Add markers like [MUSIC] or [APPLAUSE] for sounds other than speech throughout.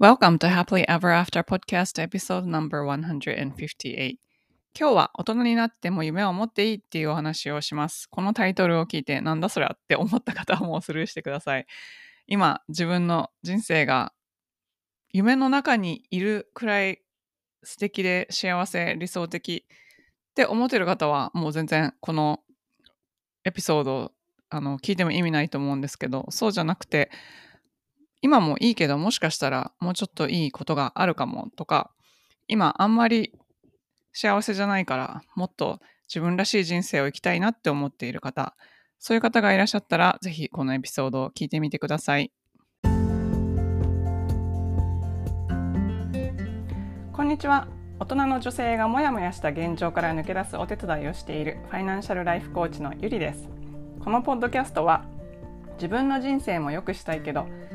Welcome to Happily Ever After Podcast Episode No.158 今日は大人になっても夢を持っていいっていうお話をします。このタイトルを聞いてなんだそりゃって思った方はもうスルーしてください。今自分の人生が夢の中にいるくらい素敵で幸せ理想的って思ってる方はもう全然このエピソードあの聞いても意味ないと思うんですけどそうじゃなくて今もいいけどもしかしたらもうちょっといいことがあるかもとか今あんまり幸せじゃないからもっと自分らしい人生を生きたいなって思っている方そういう方がいらっしゃったらぜひこのエピソードを聞いてみてください。こんにちは。大人の女性がモヤモヤした現状から抜け出すお手伝いをしているファイナンシャルライフコーチのゆりです。このポッドキャストは自分の人生も良くしたいけど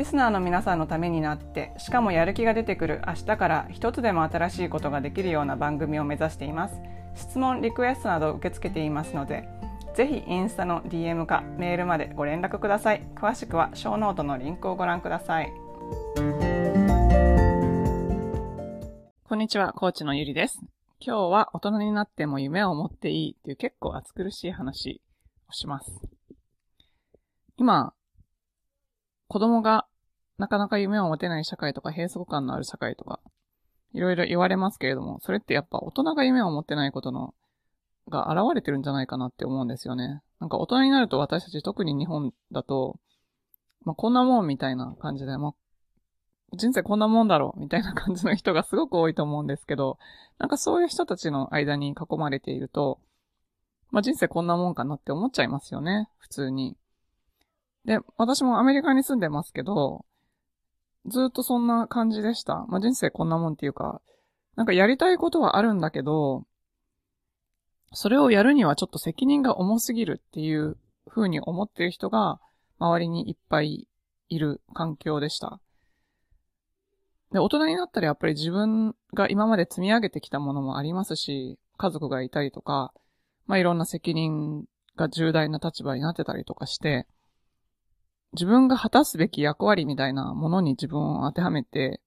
リスナーの皆さんのためになってしかもやる気が出てくる明日から一つでも新しいことができるような番組を目指しています。質問リクエストなど受け付けていますのでぜひインスタの DM かメールまでご連絡ください。詳しくはショーノートのリンクをご覧ください。こんにちはコーチのゆりです。今日は大人になっても夢を持っていいっていう結構暑苦しい話をします。今子供がなかなか夢を持てない社会とか閉塞感のある社会とか、いろいろ言われますけれども、それってやっぱ大人が夢を持ってないことの、が現れてるんじゃないかなって思うんですよね。なんか大人になると私たち特に日本だと、まあ、こんなもんみたいな感じで、まあ、人生こんなもんだろうみたいな感じの人がすごく多いと思うんですけど、なんかそういう人たちの間に囲まれていると、まあ、人生こんなもんかなって思っちゃいますよね、普通に。で、私もアメリカに住んでますけど、ずっとそんな感じでした。まあ、人生こんなもんっていうか、なんかやりたいことはあるんだけど、それをやるにはちょっと責任が重すぎるっていう風に思ってる人が周りにいっぱいいる環境でした。で、大人になったらやっぱり自分が今まで積み上げてきたものもありますし、家族がいたりとか、まあ、いろんな責任が重大な立場になってたりとかして、自分が果たすべき役割みたいなものに自分を当てはめて、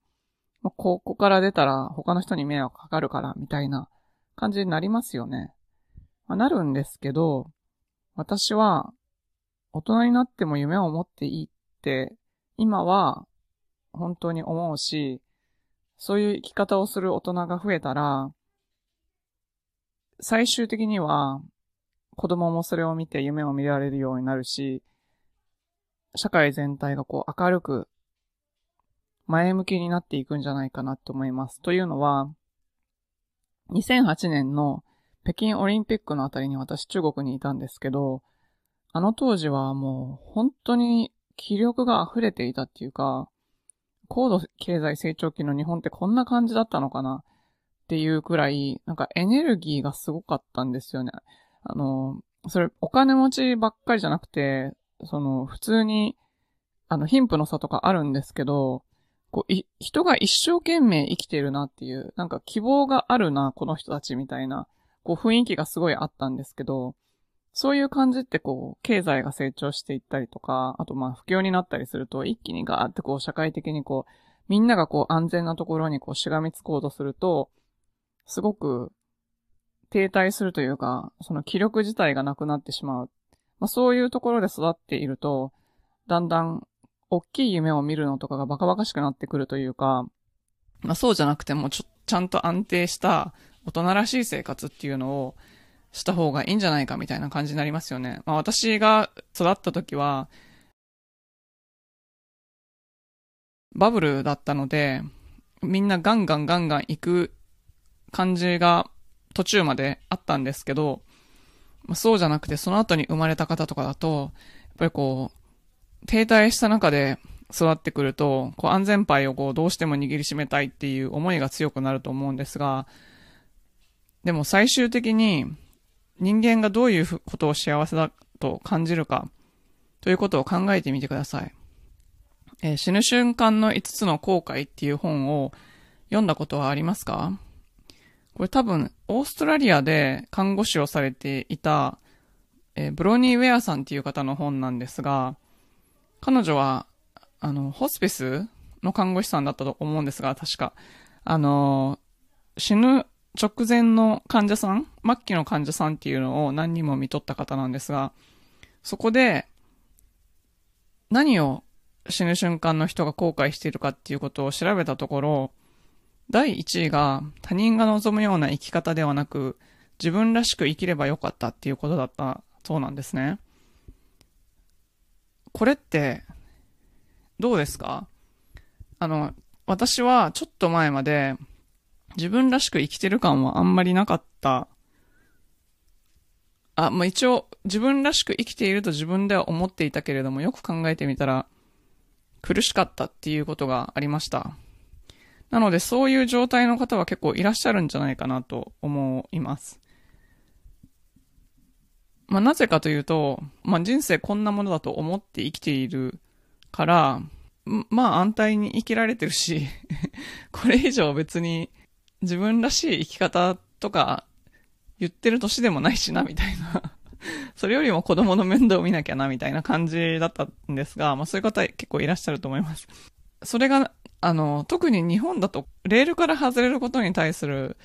まあここから出たら他の人に迷惑かかるからみたいな感じになりますよね。まあ、なるんですけど、私は大人になっても夢を持っていいって今は本当に思うし、そういう生き方をする大人が増えたら、最終的には子供もそれを見て夢を見られるようになるし、社会全体がこう明るく前向きになっていくんじゃないかなって思います。というのは、2008年の北京オリンピックのあたりに私中国にいたんですけど、あの当時はもう本当に気力が溢れていたっていうか、高度経済成長期の日本ってこんな感じだったのかなっていうくらい、なんかエネルギーがすごかったんですよね。あの、それお金持ちばっかりじゃなくて、その、普通に、あの、貧富の差とかあるんですけど、こう、い人が一生懸命生きてるなっていう、なんか希望があるな、この人たちみたいな、こう雰囲気がすごいあったんですけど、そういう感じってこう、経済が成長していったりとか、あとまあ不況になったりすると、一気にガーってこう、社会的にこう、みんながこう、安全なところにこう、しがみつこうとすると、すごく、停滞するというか、その気力自体がなくなってしまう。まあ、そういうところで育っていると、だんだん大きい夢を見るのとかがバカバカしくなってくるというか、まあ、そうじゃなくてもちょ、ちゃんと安定した大人らしい生活っていうのをした方がいいんじゃないかみたいな感じになりますよね。まあ、私が育った時は、バブルだったので、みんなガンガンガンガン行く感じが途中まであったんですけど、まあ、そうじゃなくて、その後に生まれた方とかだと、やっぱりこう、停滞した中で育ってくると、こう安全牌をこうどうしても握りしめたいっていう思いが強くなると思うんですが、でも最終的に人間がどういうことを幸せだと感じるかということを考えてみてください。えー、死ぬ瞬間の5つの後悔っていう本を読んだことはありますか？これ多分、オーストラリアで看護師をされていた、えー、ブロニー・ウェアさんっていう方の本なんですが、彼女は、あの、ホスピスの看護師さんだったと思うんですが、確か。あの、死ぬ直前の患者さん、末期の患者さんっていうのを何人も見とった方なんですが、そこで、何を死ぬ瞬間の人が後悔しているかっていうことを調べたところ、第1位が他人が望むような生き方ではなく、自分らしく生きればよかったっていうことだったそうなんですね。これって、どうですか？あの、私はちょっと前まで自分らしく生きてる感はあんまりなかった。あ、まあ、一応自分らしく生きていると自分では思っていたけれども、よく考えてみたら苦しかったっていうことがありました。なのでそういう状態の方は結構いらっしゃるんじゃないかなと思います。まあ、なぜかというと、まあ、人生こんなものだと思って生きているから、まあ安泰に生きられてるし [LAUGHS] これ以上別に自分らしい生き方とか言ってる年でもないしな、みたいな [LAUGHS] それよりも子供の面倒を見なきゃな、みたいな感じだったんですが、まあそういう方結構いらっしゃると思います。それが、あの、特に日本だと、レールから外れることに対する、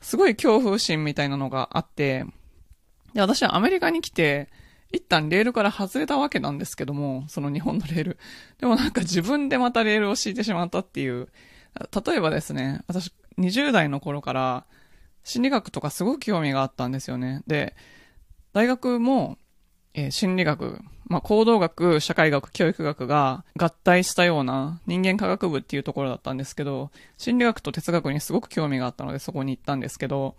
すごい恐怖心みたいなのがあって、で、私はアメリカに来て、一旦レールから外れたわけなんですけども、その日本のレール。でもなんか自分でまたレールを敷いてしまったっていう。例えばですね、私20代の頃から心理学とかすごく興味があったんですよね。で、大学も、えー、心理学、まあ、行動学、社会学、教育学が合体したような人間科学部っていうところだったんですけど、心理学と哲学にすごく興味があったのでそこに行ったんですけど、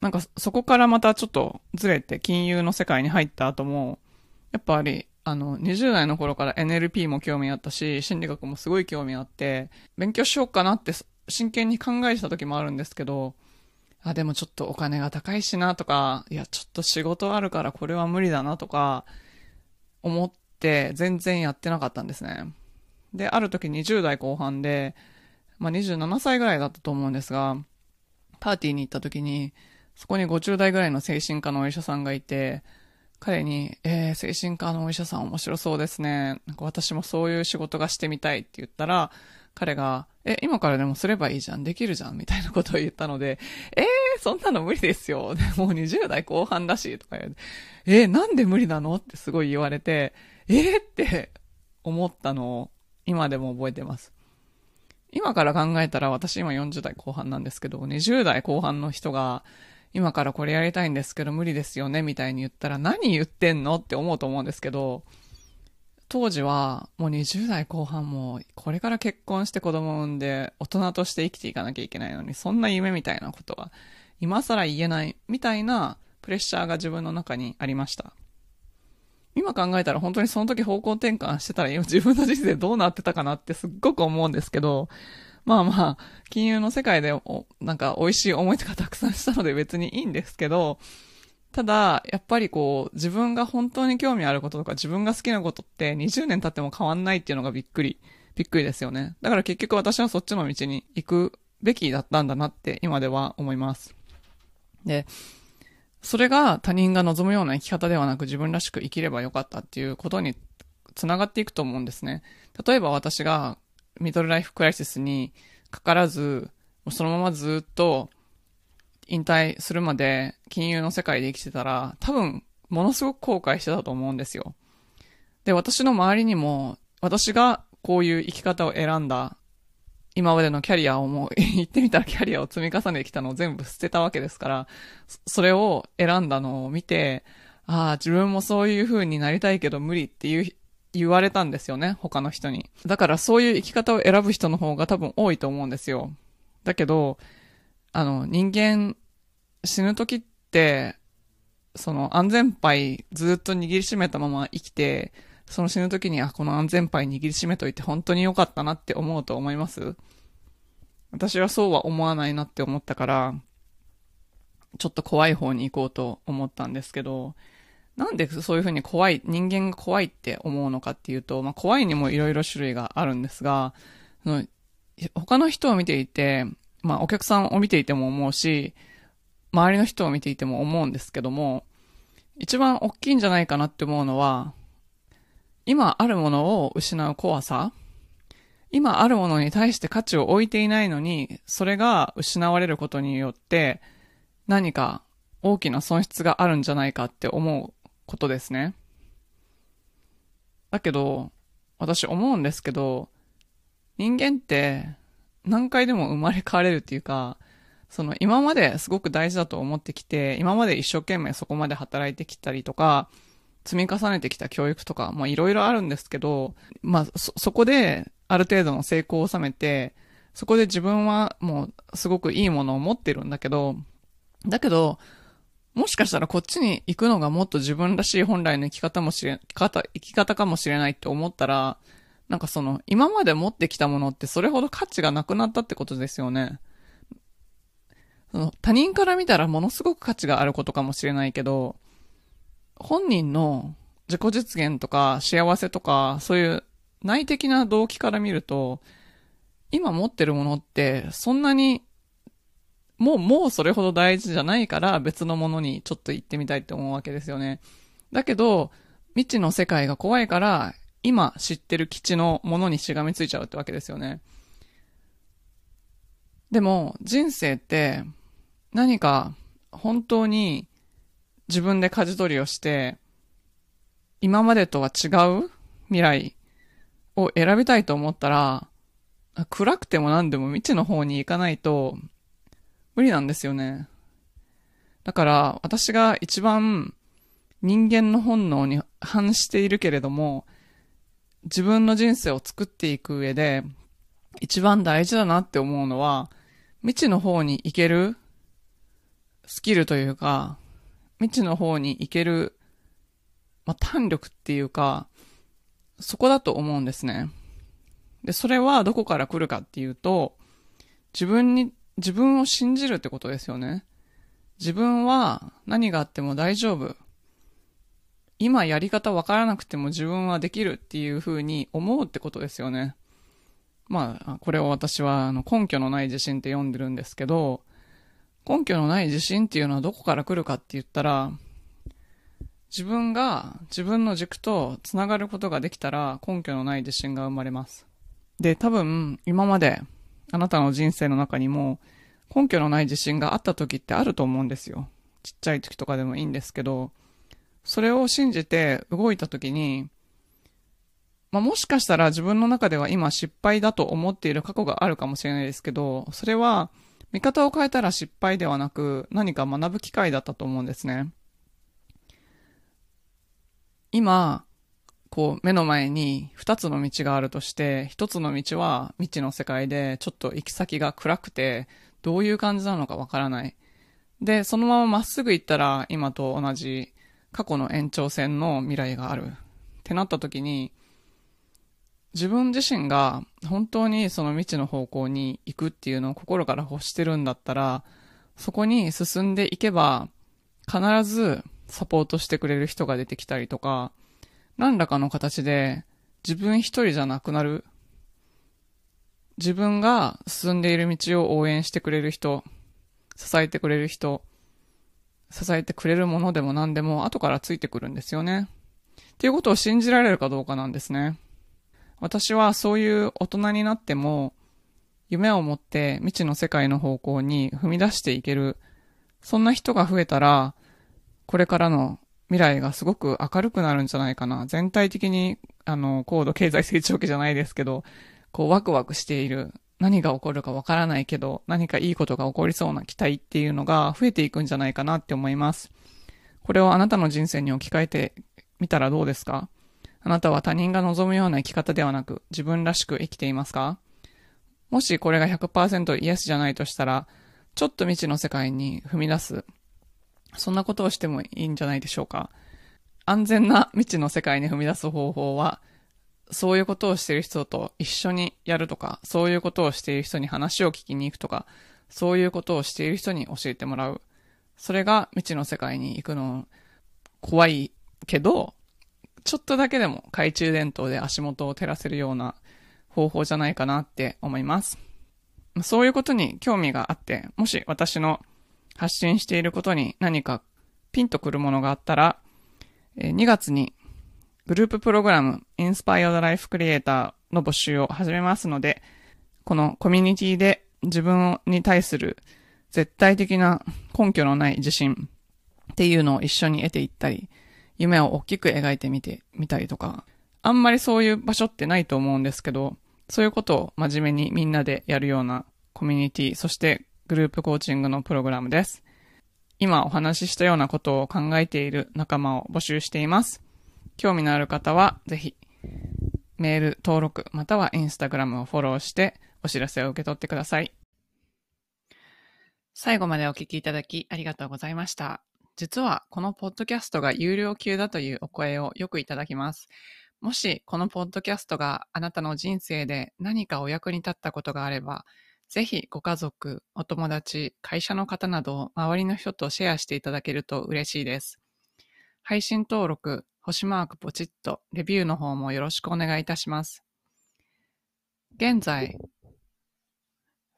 なんかそこからまたちょっとずれて金融の世界に入った後も、やっぱり、あの、20代の頃から NLP も興味あったし、心理学もすごい興味あって、勉強しようかなって真剣に考えてた時もあるんですけど、あ、でもちょっとお金が高いしなとか、いや、ちょっと仕事あるからこれは無理だなとか、思って全然やってなかったんですね。で、ある時20代後半で、まあ、27歳ぐらいだったと思うんですが、パーティーに行った時に、そこに50代ぐらいの精神科のお医者さんがいて、彼に、えー、精神科のお医者さん面白そうですね。なんか私もそういう仕事がしてみたいって言ったら、彼が、え、今からでもすればいいじゃん、できるじゃん、みたいなことを言ったので、えー、そんなの無理ですよ。でもう20代後半だし、とか言う。えー、なんで無理なの？ってすごい言われて、えー、って思ったのを今でも覚えてます。今から考えたら私今40代後半なんですけど、20代後半の人が、今からこれやりたいんですけど無理ですよね、みたいに言ったら何言ってんの？って思うと思うんですけど、当時はもう20代後半もこれから結婚して子供を産んで大人として生きていかなきゃいけないのにそんな夢みたいなことは今更言えないみたいなプレッシャーが自分の中にありました。今考えたら本当にその時方向転換してたら今自分の人生どうなってたかなってすっごく思うんですけど、まあまあ、金融の世界でおなんか美味しい思い出がたくさんしたので別にいいんですけど、ただ、やっぱりこう、自分が本当に興味あることとか自分が好きなことって20年経っても変わんないっていうのがびっくり、びっくりですよね。だから結局私はそっちの道に行くべきだったんだなって今では思います。で、それが他人が望むような生き方ではなく自分らしく生きればよかったっていうことに繋がっていくと思うんですね。例えば私がミドルライフクライシスにかからず、そのままずっと引退するまで金融の世界で生きてたら、多分、ものすごく後悔してたと思うんですよ。で、私の周りにも、私がこういう生き方を選んだ、今までのキャリアをもう、言ってみたらキャリアを積み重ねてきたのを全部捨てたわけですから、それを選んだのを見て、ああ、自分もそういう風になりたいけど無理っていう言われたんですよね、他の人に。だからそういう生き方を選ぶ人の方が多分多いと思うんですよ。だけど、あの、人間、死ぬ時って、その安全牌ずっと握りしめたまま生きて、その死ぬ時に、あ、この安全牌握りしめといて本当に良かったなって思うと思います？私はそうは思わないなって思ったから、ちょっと怖い方に行こうと思ったんですけど、なんでそういうふうに怖い、人間が怖いって思うのかっていうと、まあ怖いにもいろいろ種類があるんですが、その他の人を見ていて、まあお客さんを見ていても思うし、周りの人を見ていても思うんですけども、一番大きいんじゃないかなって思うのは、今あるものを失う怖さ今あるものに対して価値を置いていないのに、それが失われることによって、何か大きな損失があるんじゃないかって思うことですね。だけど、私思うんですけど、人間って何回でも生まれ変われるっていうか、その今まですごく大事だと思ってきて、今まで一生懸命そこまで働いてきたりとか、積み重ねてきた教育とか、まあいろいろあるんですけど、まあそ、そこである程度の成功を収めて、そこで自分はもうすごくいいものを持ってるんだけど、だけど、もしかしたらこっちに行くのがもっと自分らしい本来の生き方もしれ、生き方、生き方かもしれないって思ったら、なんかその、今まで持ってきたものってそれほど価値がなくなったってことですよね。その他人から見たらものすごく価値があることかもしれないけど、本人の自己実現とか幸せとか、そういう内的な動機から見ると、今持ってるものってそんなにもう、もうそれほど大事じゃないから別のものにちょっと行ってみたいって思うわけですよね。だけど、未知の世界が怖いから、今知ってる基地のものにしがみついちゃうってわけですよね。でも、人生って何か本当に自分で舵取りをして、今までとは違う未来を選びたいと思ったら、暗くても何でも未知の方に行かないと無理なんですよね。だから私が一番人間の本能に反しているけれども、自分の人生を作っていく上で一番大事だなって思うのは、未知の方に行けるスキルというか、未知の方に行ける、まあ、胆力っていうか、そこだと思うんですね。で、それはどこから来るかっていうと、自分に、自分を信じるってことですよね。自分は何があっても大丈夫。今やり方わからなくても自分はできるっていう風に思うってことですよね。まあ、これを私はあの根拠のない自信って読んでるんですけど、根拠のない自信っていうのはどこから来るかって言ったら、自分が自分の軸と繋がることができたら根拠のない自信が生まれます。で、多分今まであなたの人生の中にも根拠のない自信があった時ってあると思うんですよ。ちっちゃい時とかでもいいんですけど、それを信じて動いた時に、まあ、もしかしたら自分の中では今失敗だと思っている過去があるかもしれないですけど、それは見方を変えたら失敗ではなく何か学ぶ機会だったと思うんですね。今、こう目の前に二つの道があるとして、一つの道は未知の世界でちょっと行き先が暗くて、どういう感じなのかわからない。で、そのまままっすぐ行ったら今と同じ過去の延長線の未来がある。ってなった時に、自分自身が本当にその未知の方向に行くっていうのを心から欲してるんだったら、そこに進んでいけば、必ずサポートしてくれる人が出てきたりとか、何らかの形で自分一人じゃなくなる。自分が進んでいる道を応援してくれる人、支えてくれる人、支えてくれるものでも何でも後からついてくるんですよね。っていうことを信じられるかどうかなんですね。私はそういう大人になっても、夢を持って未知の世界の方向に踏み出していける、そんな人が増えたら、これからの未来がすごく明るくなるんじゃないかな。全体的に、あの、高度経済成長期じゃないですけど、こうワクワクしている。何が起こるかわからないけど、何かいいことが起こりそうな期待っていうのが増えていくんじゃないかなって思います。これをあなたの人生に置き換えてみたらどうですか？あなたは他人が望むような生き方ではなく、自分らしく生きていますか？もしこれが100%イエスじゃないとしたら、ちょっと未知の世界に踏み出すそんなことをしてもいいんじゃないでしょうか？安全な未知の世界に踏み出す方法は、そういうことをしている人と一緒にやるとか、そういうことをしている人に話を聞きに行くとか、そういうことをしている人に教えてもらう。それが未知の世界に行くの怖いけど、ちょっとだけでも懐中電灯で足元を照らせるような方法じゃないかなって思います。そういうことに興味があって、もし私の発信していることに何かピンとくるものがあったら、2月にグループプログラム Inspired Life Creator の募集を始めますので、このコミュニティで自分に対する絶対的な根拠のない自信っていうのを一緒に得ていったり、夢を大きく描いてみてみたりとか、あんまりそういう場所ってないと思うんですけど、そういうことを真面目にみんなでやるようなコミュニティ、そしてグループコーチングのプログラムです。今お話ししたようなことを考えている仲間を募集しています。興味のある方は、ぜひ、メール登録、またはインスタグラムをフォローして、お知らせを受け取ってください。最後までお聞きいただきありがとうございました。実はこのポッドキャストが有料級だというお声をよくいただきます。もしこのポッドキャストがあなたの人生で何かお役に立ったことがあれば、ぜひご家族、お友達、会社の方など周りの人とシェアしていただけると嬉しいです。配信登録、星マークポチッと、レビューの方もよろしくお願いいたします。現在、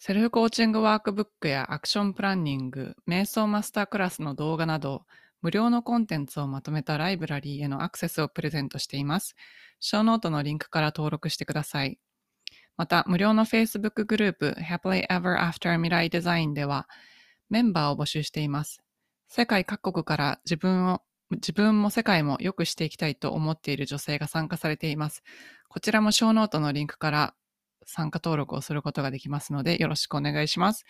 セルフコーチングワークブックやアクションプランニング、瞑想マスタークラスの動画など、無料のコンテンツをまとめたライブラリーへのアクセスをプレゼントしています。ショーノートのリンクから登録してください。また、無料の Facebook グループ Happily Ever After 未来デザインでは、メンバーを募集しています。世界各国から自分を自分も世界も良くしていきたいと思っている女性が参加されています。こちらもショーノートのリンクから参加登録をすることができますので、よろしくお願いします。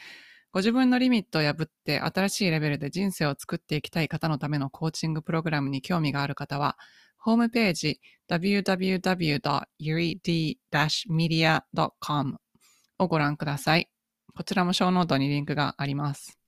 ご自分のリミットを破って新しいレベルで人生を作っていきたい方のためのコーチングプログラムに興味がある方は、ホームページ www.yuri-media.com をご覧ください。こちらもショーノートにリンクがあります。